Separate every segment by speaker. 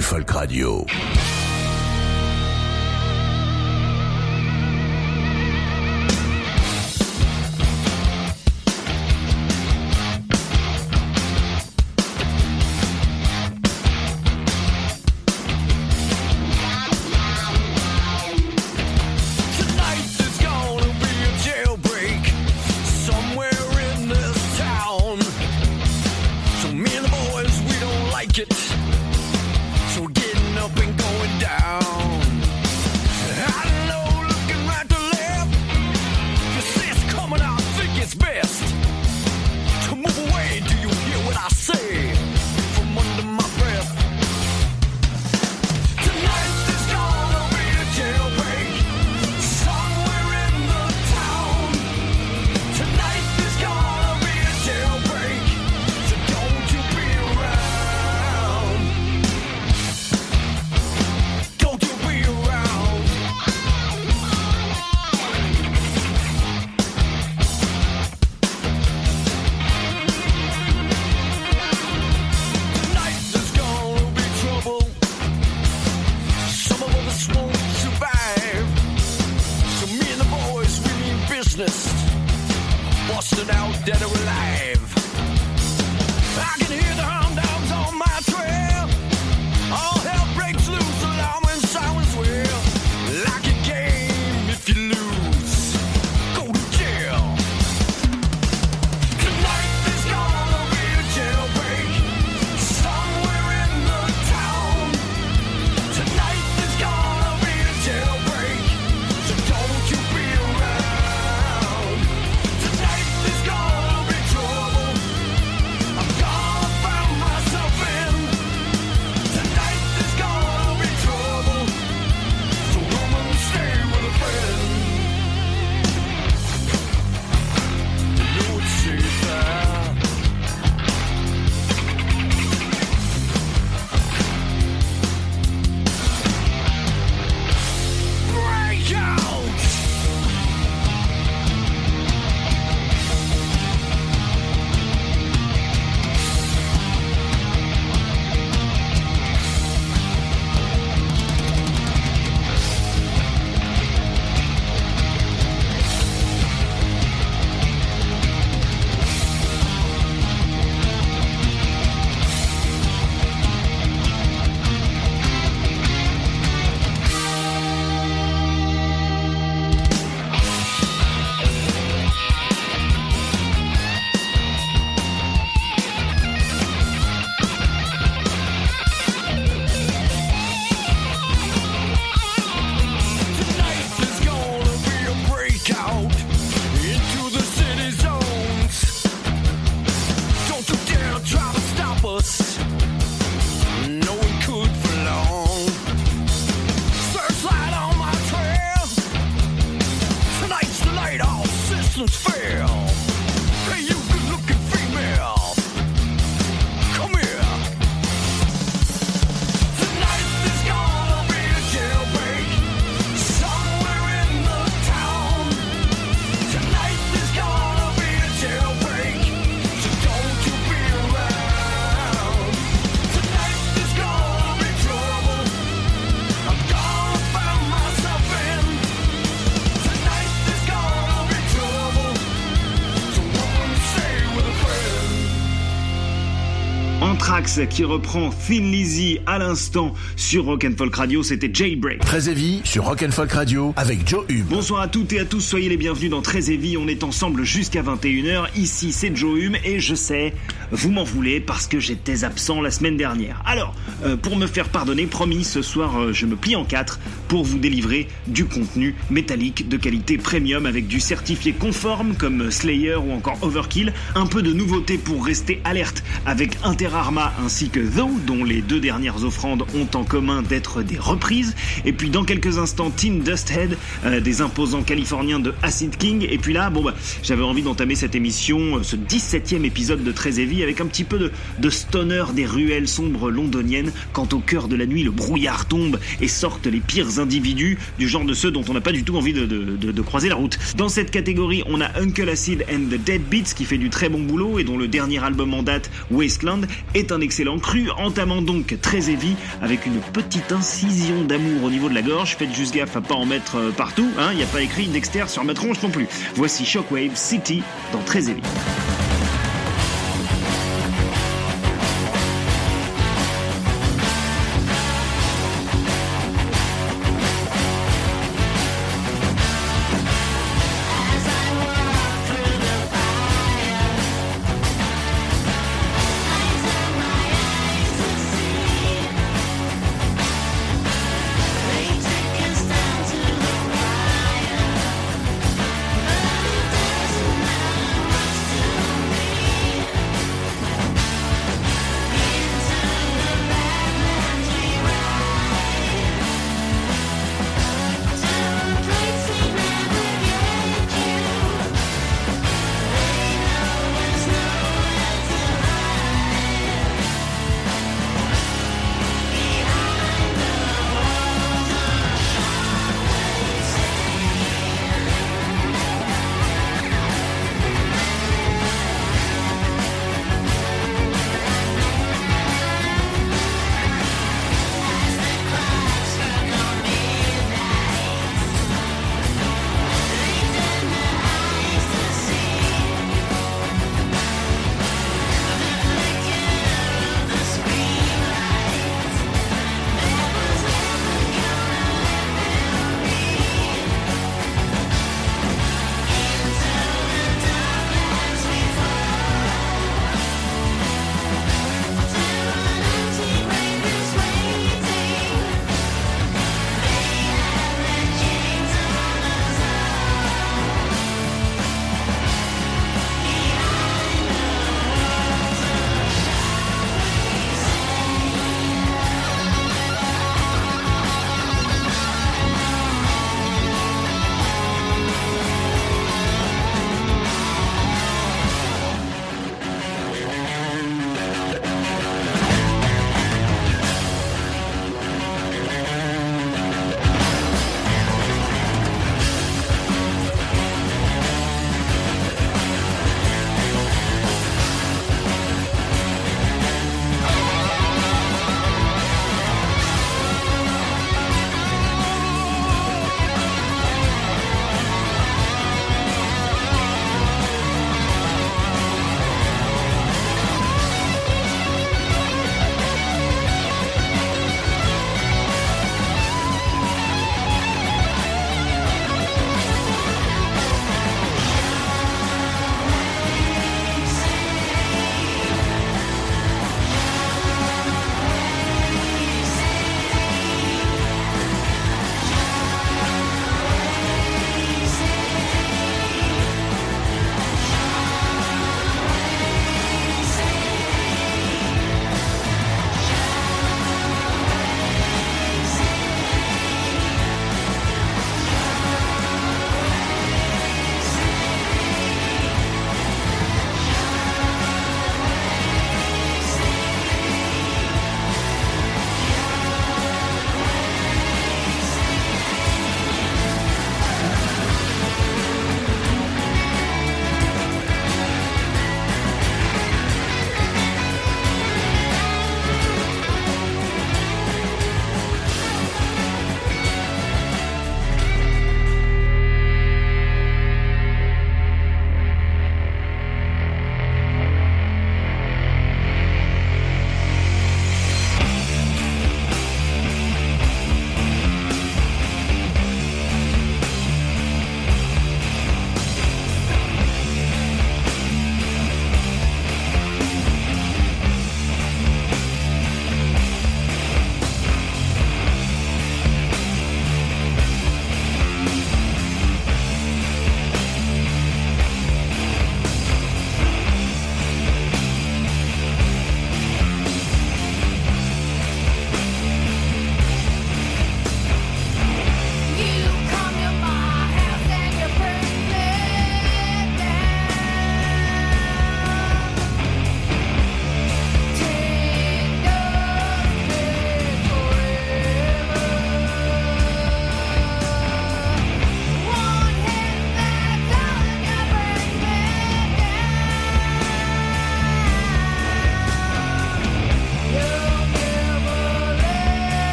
Speaker 1: Folk Radio.
Speaker 2: Qui reprend Thin Lizzy à l'instant sur Rock and Folk Radio, c'était Jailbreak.
Speaker 1: Très Heavy sur Rock and Folk Radio avec Joe Hume.
Speaker 2: Bonsoir à toutes et à tous, soyez les bienvenus dans Très Heavy, on est ensemble jusqu'à 21h, ici c'est Joe Hume et je sais, vous m'en voulez parce que j'étais absent la semaine dernière. Alors, euh, pour me faire pardonner, promis, ce soir euh, je me plie en quatre pour vous délivrer du contenu métallique de qualité premium avec du certifié conforme comme Slayer ou encore Overkill, un peu de nouveauté pour rester alerte avec Interarma ainsi que Though, dont les deux dernières offrandes ont en commun d'être des reprises, et puis dans quelques instants Teen Dusthead, euh, des imposants californiens de Acid King, et puis là, bon bah, j'avais envie d'entamer cette émission, ce 17e épisode de Très Heavy avec un petit peu de, stoner des ruelles sombres londoniennes quand au cœur de la nuit le brouillard tombe et sortent les pires individus du genre de ceux dont on n'a pas du tout envie de, croiser la route. Dans cette catégorie, on a Uncle Acid and the Dead Beats qui fait du très bon boulot et dont le dernier album en date, Wasteland, est un excellent cru, entamant donc très heavy avec une petite incision d'amour au niveau de la gorge. Faites juste gaffe à pas en mettre euh, partout, hein, il n'y a pas écrit Dexter sur ma tronche non plus. Voici Shockwave City dans très heavy.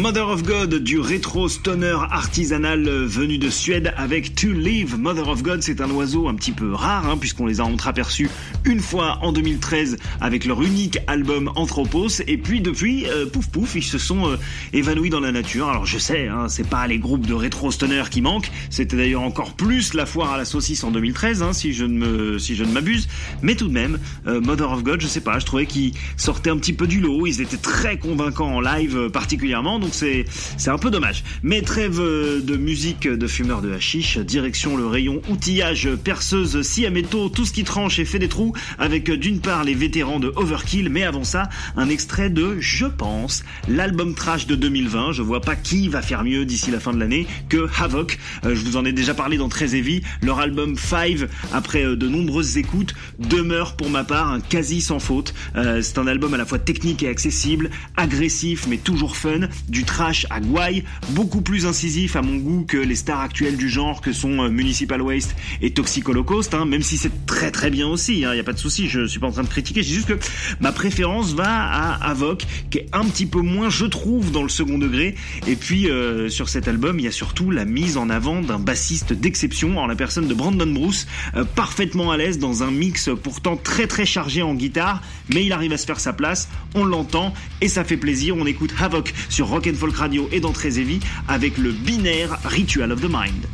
Speaker 2: Mother of God du rétro stoner artisanal venu de Suède avec To Live. Mother of God, c'est un oiseau un petit peu rare hein, puisqu'on les a entreaperçus une fois en 2013 avec leur unique album Anthropos et puis depuis euh, pouf pouf ils se sont euh, évanouis dans la nature. Alors je sais, hein, c'est pas les groupes de rétro stoner qui manquent. C'était d'ailleurs encore plus la foire à la saucisse en 2013 hein, si je ne me si je ne m'abuse. Mais tout de même, euh, Mother of God, je sais pas, je trouvais qu'ils sortaient un petit peu du lot. Ils étaient très convaincants en live euh, particulièrement, c'est c'est un peu dommage. Mais trêve euh, de musique de fumeurs de hashish, direction le rayon outillage, perceuse, scie à métaux, tout ce qui tranche et fait des trous, avec euh, d'une part les vétérans de Overkill, mais avant ça, un extrait de Je pense, l'album trash de 2020. Je vois pas qui va faire mieux d'ici la fin de l'année que Havoc. Euh, je vous en ai déjà parlé dans Très Heavy. Leur album Five, après de nombreuses écoutes, demeure pour ma part un quasi sans faute. C'est un album à la fois technique et accessible, agressif mais toujours fun.
Speaker 3: Trash à gouaille, beaucoup plus incisif à mon goût que les stars actuelles du genre que sont euh, Municipal Waste et Toxic Holocaust, hein, même si c'est très très bien aussi, il n'y a pas de souci, je suis pas en train de critiquer, dis juste que ma préférence va à Avoc, qui est un petit peu moins, je trouve, dans le second degré, et puis euh, sur cet album, il y a surtout la mise en avant d'un bassiste d'exception, en la personne de Brandon Bruce, euh, parfaitement à l'aise dans un mix pourtant très très chargé en guitare, mais il arrive à se faire sa place, on l'entend, et ça fait plaisir, on écoute Havoc sur Rock Folk Radio et dans Très avec le binaire Ritual of the Mind.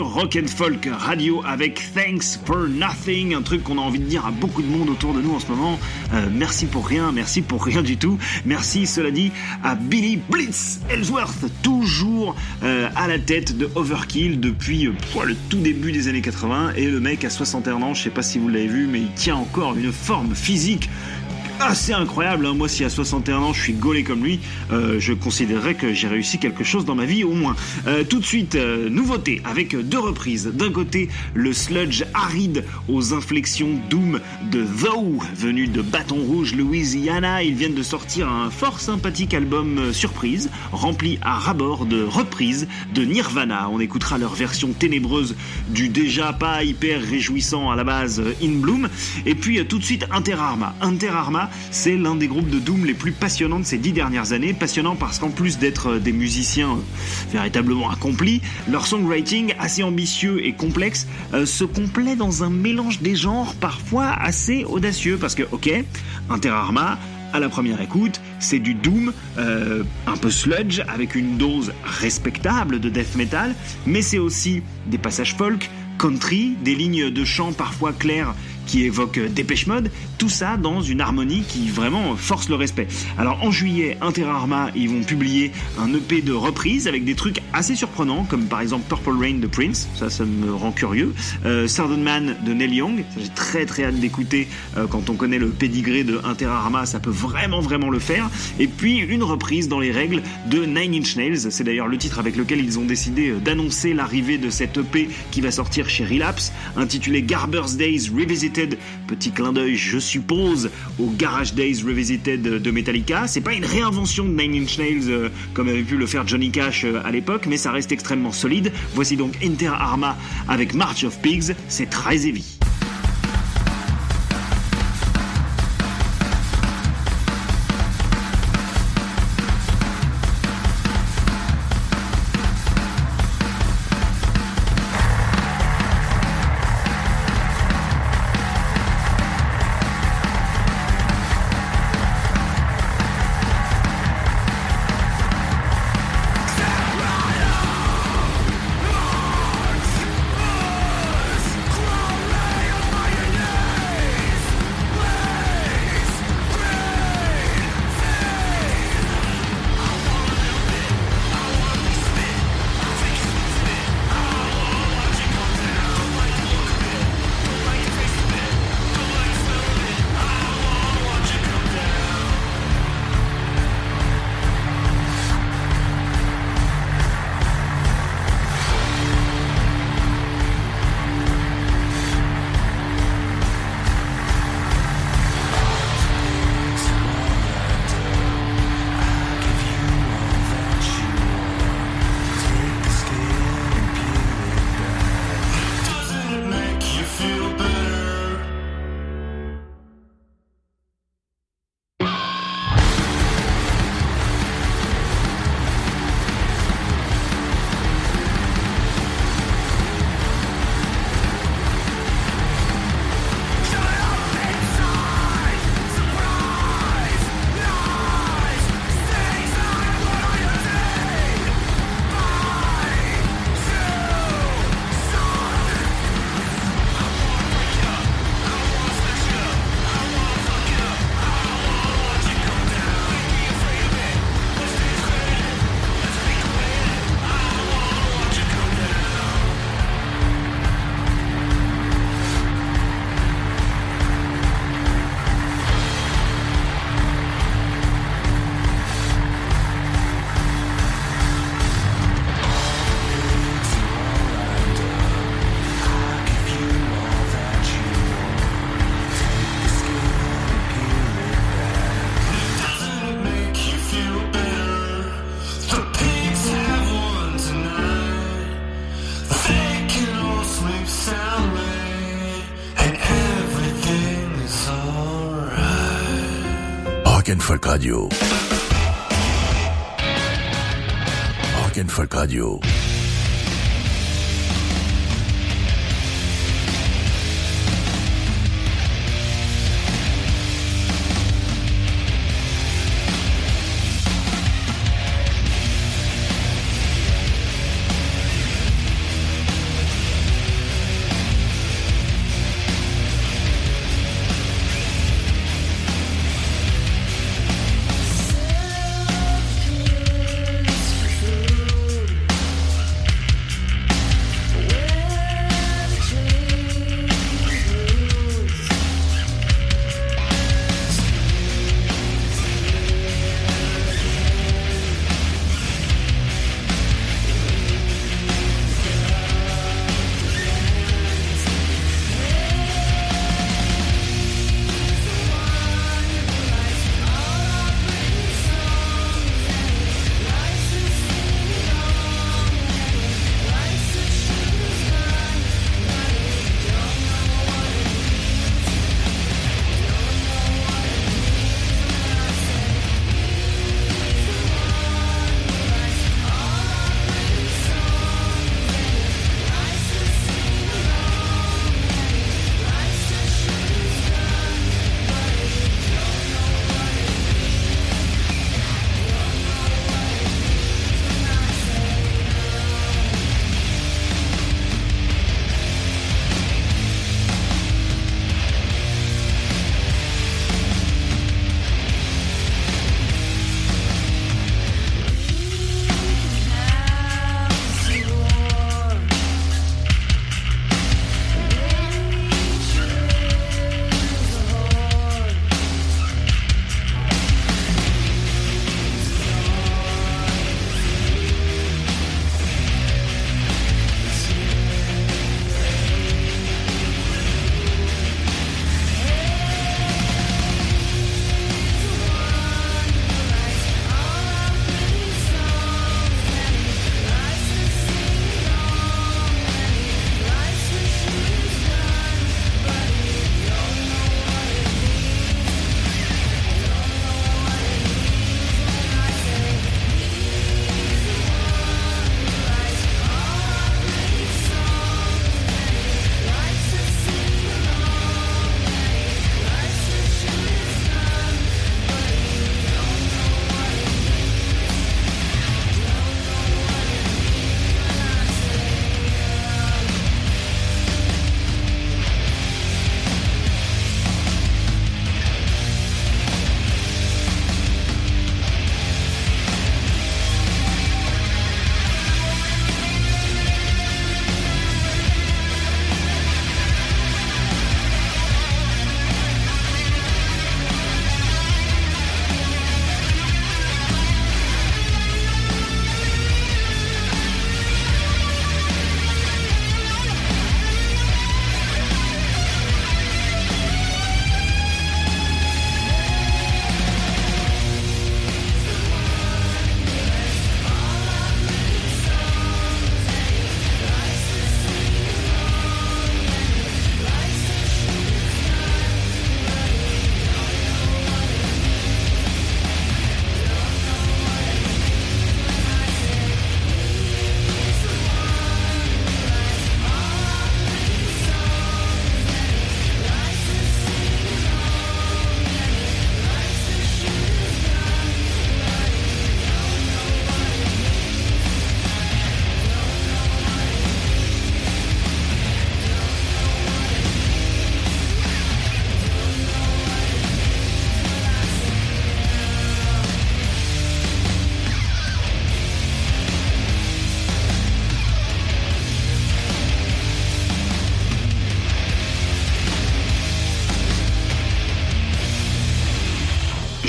Speaker 2: Rock and Folk Radio avec Thanks for Nothing, un truc qu'on a envie de dire à beaucoup de monde autour de nous en ce moment. Euh, merci pour rien, merci pour rien du tout. Merci, cela dit, à Billy Blitz Ellsworth, toujours euh, à la tête de Overkill depuis euh, le tout début des années 80. Et le mec a 61 ans, je sais pas si vous l'avez vu, mais il tient encore une forme physique assez incroyable. hein. Moi, si à 61 ans je suis gaulé comme lui, euh, je considérerais que j'ai réussi quelque chose dans ma vie au moins. Euh, tout de suite, euh, nouveauté avec deux reprises. D'un côté, le sludge aride aux inflexions doom de Though, venu de Bâton Rouge, Louisiana. Ils viennent de sortir un fort sympathique album euh, surprise, rempli à rabord de reprises de Nirvana. On écoutera leur version ténébreuse du déjà pas hyper réjouissant à la base euh, In Bloom. Et puis euh, tout de suite Inter Arma. C'est l'un des groupes de Doom les plus passionnants de ces dix dernières années. Passionnant parce qu'en plus d'être euh, des musiciens euh, véritablement accomplis, leur songwriting assez ambitieux et complexe euh, se complaît dans un mélange des genres parfois assez audacieux. Parce que, ok, Inter Arma, à la première écoute, c'est du doom, un peu sludge, avec une dose respectable de death metal, mais c'est aussi des passages folk, country, des lignes de chant parfois claires qui évoquent Dépêche Mode, tout ça dans une harmonie qui vraiment force le respect. Alors en juillet, Inter Arma, ils vont publier un EP de reprise avec des trucs assez surprenants, comme par exemple Purple Rain de Prince, ça, ça me rend curieux, euh, Man de Neil Young, j'ai très très hâte d'écouter euh, quand on connaît le pédigré de Inter Arma, ça peut vraiment vraiment le faire, et puis une reprise dans les règles de Nine Inch Nails, c'est d'ailleurs le titre avec lequel ils ont décidé euh, d'annoncer l'arrivée de cette EP qui va sortir chez Relapse, intitulé Garber's Days Revisited, petit clin d'œil je suppose au Garage Days Revisited de Metallica, c'est pas une réinvention de Nine Inch Nails euh, comme avait pu le faire Johnny Cash euh, à l'époque, mais ça reste extrêmement solide, voici donc Inter Arma avec March of Pigs, c'est très heavy.
Speaker 1: Radio. Rock and Folk Radio.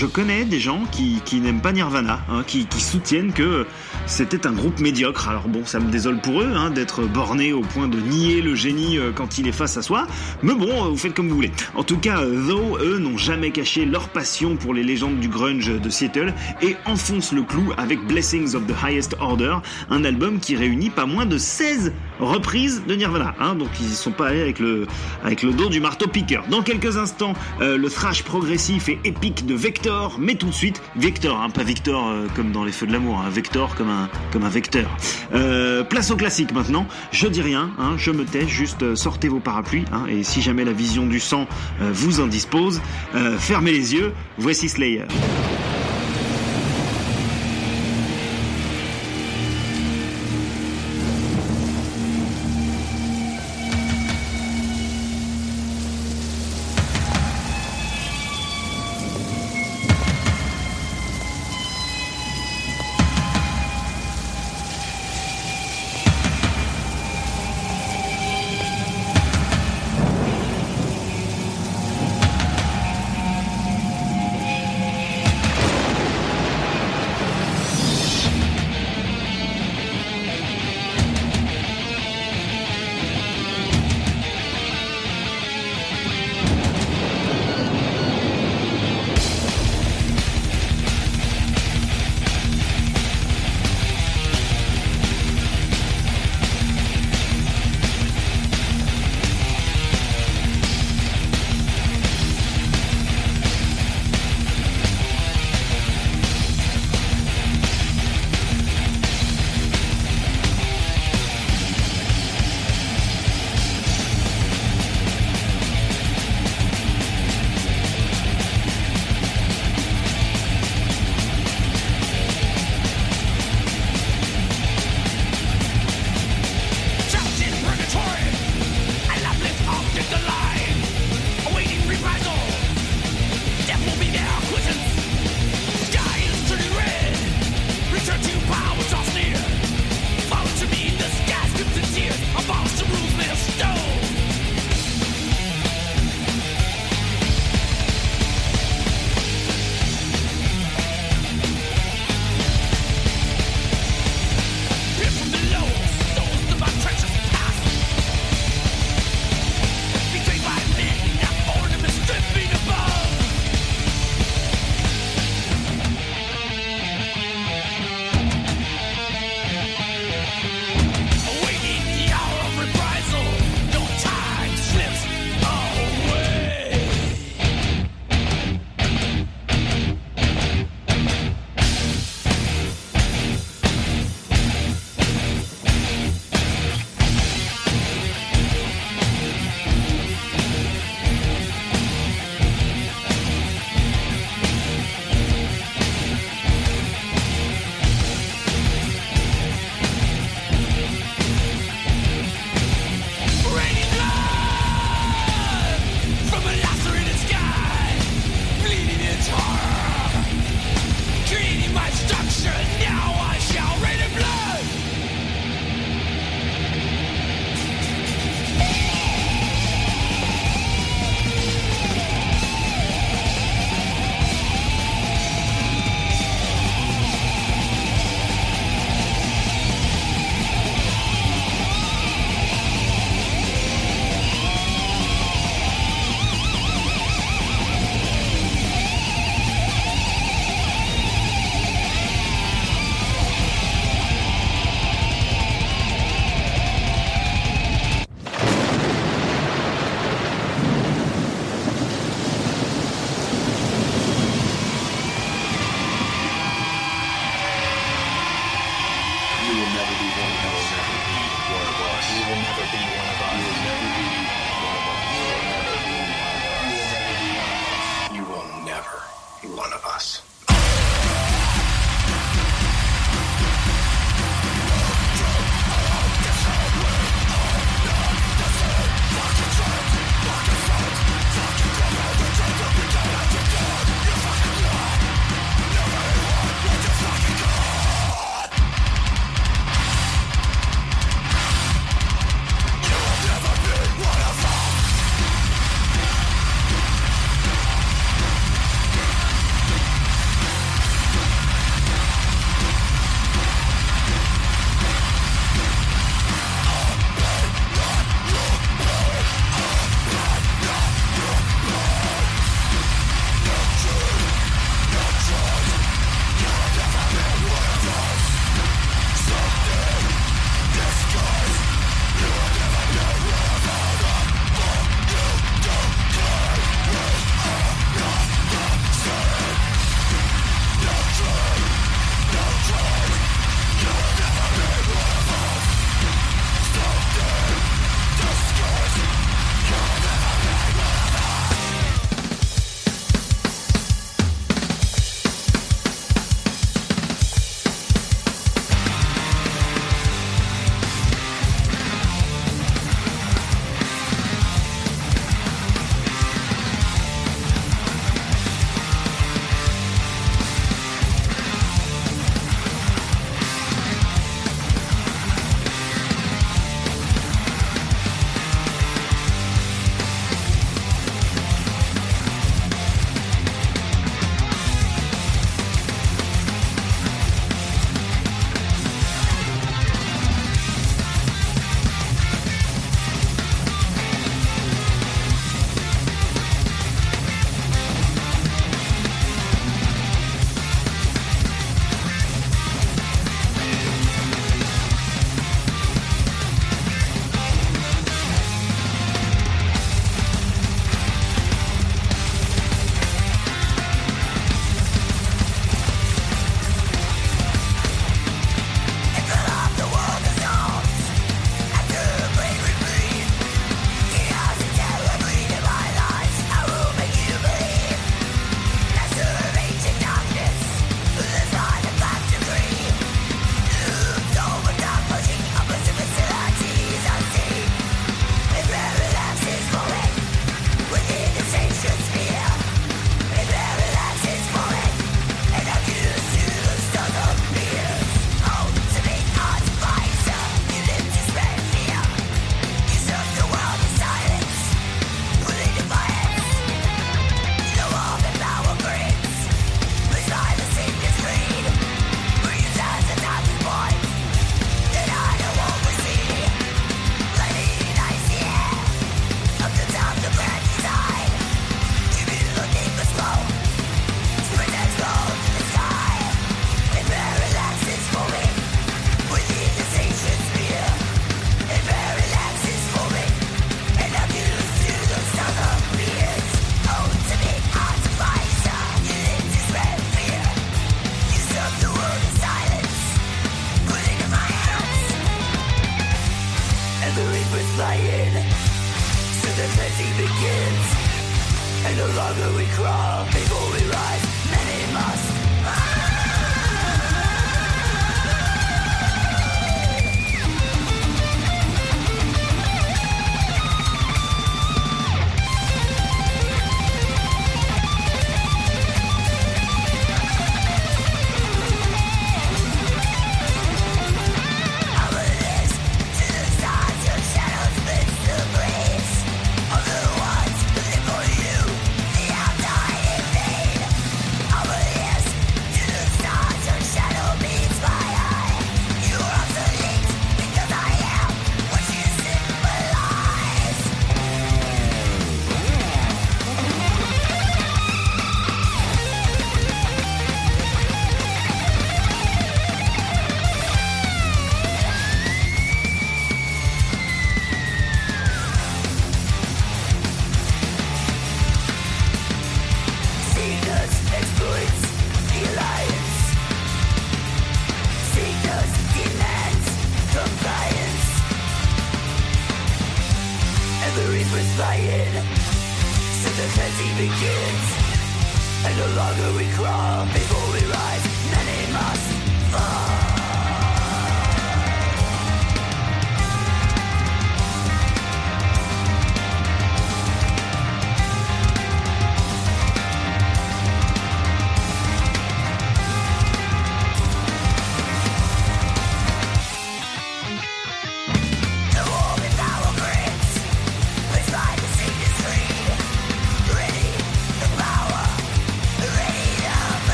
Speaker 2: Je connais des gens qui, n'aiment pas Nirvana, hein, qui soutiennent que c'était un groupe médiocre. Alors bon, ça me désole pour eux hein, d'être bornés au point de nier le génie euh, quand il est face à soi. Mais bon, euh, vous faites comme vous voulez. En tout cas, euh, Though, eux, n'ont jamais caché leur passion pour les légendes du grunge de Seattle et enfoncent le clou avec Blessings of the Highest Order, un album qui réunit pas moins de 16 reprises de Nirvana. Hein, donc ils sont pas allés avec le, avec le dos du marteau piqueur. Dans quelques instants, le thrash progressif et épique de Vector, mais tout de suite, Vector, hein, pas Victor comme dans les feux de l'amour, hein, Vector comme un, comme un vecteur. Euh, place au classique maintenant, je dis rien, hein, je me tais, juste euh, sortez vos parapluies, hein, et si jamais la vision du sang euh, vous en dispose, euh, fermez les yeux, voici Slayer.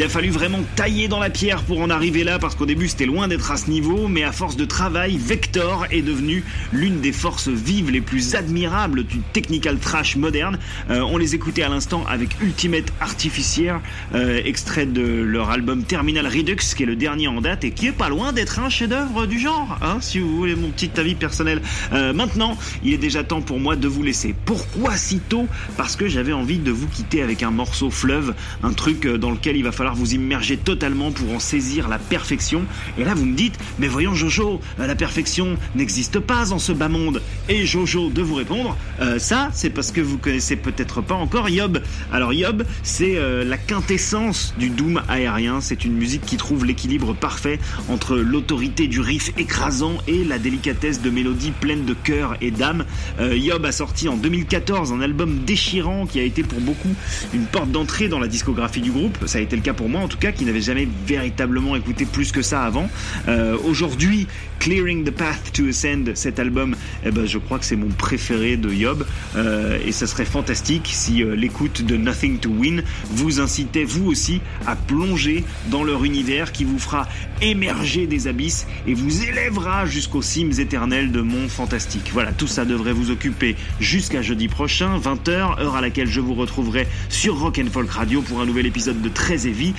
Speaker 2: Il a fallu vraiment tailler dans la pierre pour en arriver là, parce qu'au début c'était loin d'être à ce niveau, mais à force de travail, Vector est devenu l'une des forces vives les plus admirables du technical trash moderne. Euh, on les écoutait à l'instant avec Ultimate Artificier, euh, extrait de leur album Terminal Redux, qui est le dernier en date et qui est pas loin d'être un chef-d'œuvre du genre, hein, si vous voulez mon petit avis personnel. Euh, maintenant, il est déjà temps pour moi de vous laisser. Pourquoi si tôt? Parce que j'avais envie de vous quitter avec un morceau fleuve, un truc euh, dans lequel il va falloir vous immerger totalement pour en saisir la perfection. Et là, vous me dites, mais voyons Jojo, euh, la perfection n'existe pas en ce bas monde. Et Jojo de vous répondre, euh, ça, c'est parce que vous connaissez peut-être pas encore Yob. Alors Yob, c'est euh, la quintessence du doom aérien. C'est une musique qui trouve l'équilibre parfait entre l'autorité du riff écrasant et la délicatesse de mélodies pleines de cœur et d'âme. Euh, Yob a sorti en 2014 un album déchirant qui a été pour beaucoup une porte d'entrée dans la discographie du groupe. Ça a été le cas pour moi en tout cas, qui n'avait jamais véritablement écouté plus que ça avant. Euh, Aujourd'hui, Clearing the Path to Ascend, cet album, eh ben, je crois que c'est mon préféré de Yob. Euh, et ça serait fantastique si euh, l'écoute de Nothing to Win vous incitait vous aussi à plonger dans leur univers qui vous fera émerger des abysses et vous élèvera jusqu'aux cimes éternelles de monts fantastiques. Voilà, tout ça devrait vous occuper jusqu'à jeudi prochain, 20h, heure à laquelle je vous retrouverai sur Rock and Folk Radio pour un nouvel épisode de Très Heavy.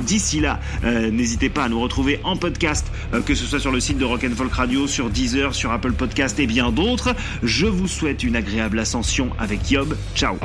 Speaker 2: D'ici là, euh, n'hésitez pas à nous retrouver en podcast, euh, que ce soit sur le site de Rock and Folk Radio, sur Deezer, sur Apple Podcast et bien d'autres. Je vous souhaite une agréable ascension avec Yob. Ciao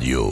Speaker 4: Radio.